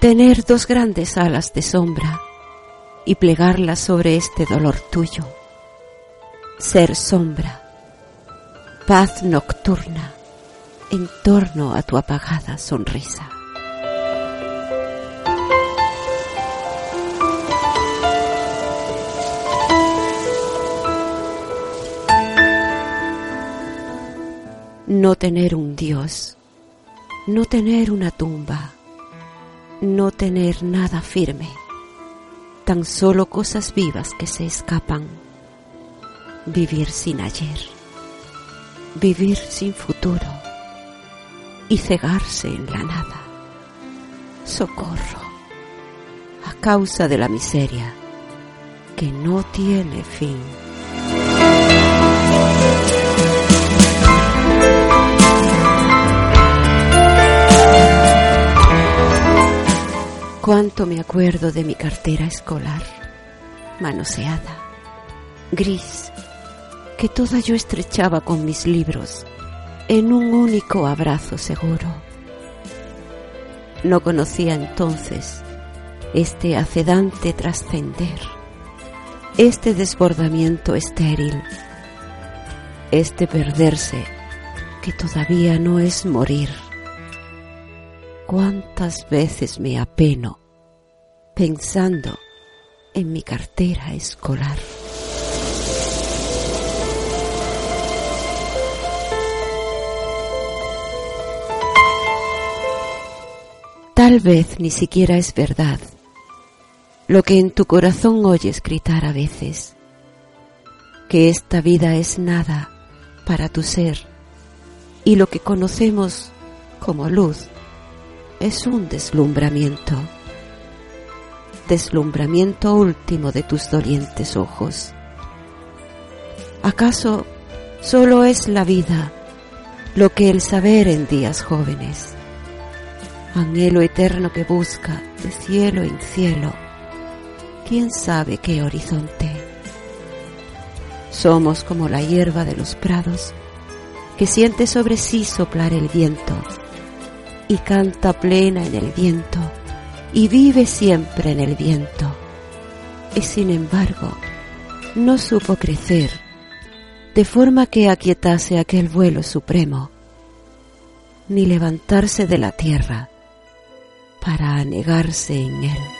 Tener dos grandes alas de sombra y plegarlas sobre este dolor tuyo. Ser sombra, paz nocturna en torno a tu apagada sonrisa. No tener un Dios, no tener una tumba, no tener nada firme, tan solo cosas vivas que se escapan, vivir sin ayer, vivir sin futuro. Y cegarse en la nada. Socorro, a causa de la miseria que no tiene fin. Cuánto me acuerdo de mi cartera escolar, manoseada, gris, que toda yo estrechaba con mis libros en un único abrazo seguro. No conocía entonces este acedante trascender, este desbordamiento estéril, este perderse que todavía no es morir. Cuántas veces me apeno pensando en mi cartera escolar. Tal vez ni siquiera es verdad lo que en tu corazón oyes gritar a veces, que esta vida es nada para tu ser y lo que conocemos como luz es un deslumbramiento deslumbramiento último de tus dolientes ojos. ¿Acaso solo es la vida lo que el saber en días jóvenes? Anhelo eterno que busca de cielo en cielo, quién sabe qué horizonte. Somos como la hierba de los prados que siente sobre sí soplar el viento y canta plena en el viento y vive siempre en el viento. Y sin embargo, no supo crecer, de forma que aquietase aquel vuelo supremo, ni levantarse de la tierra para anegarse en él.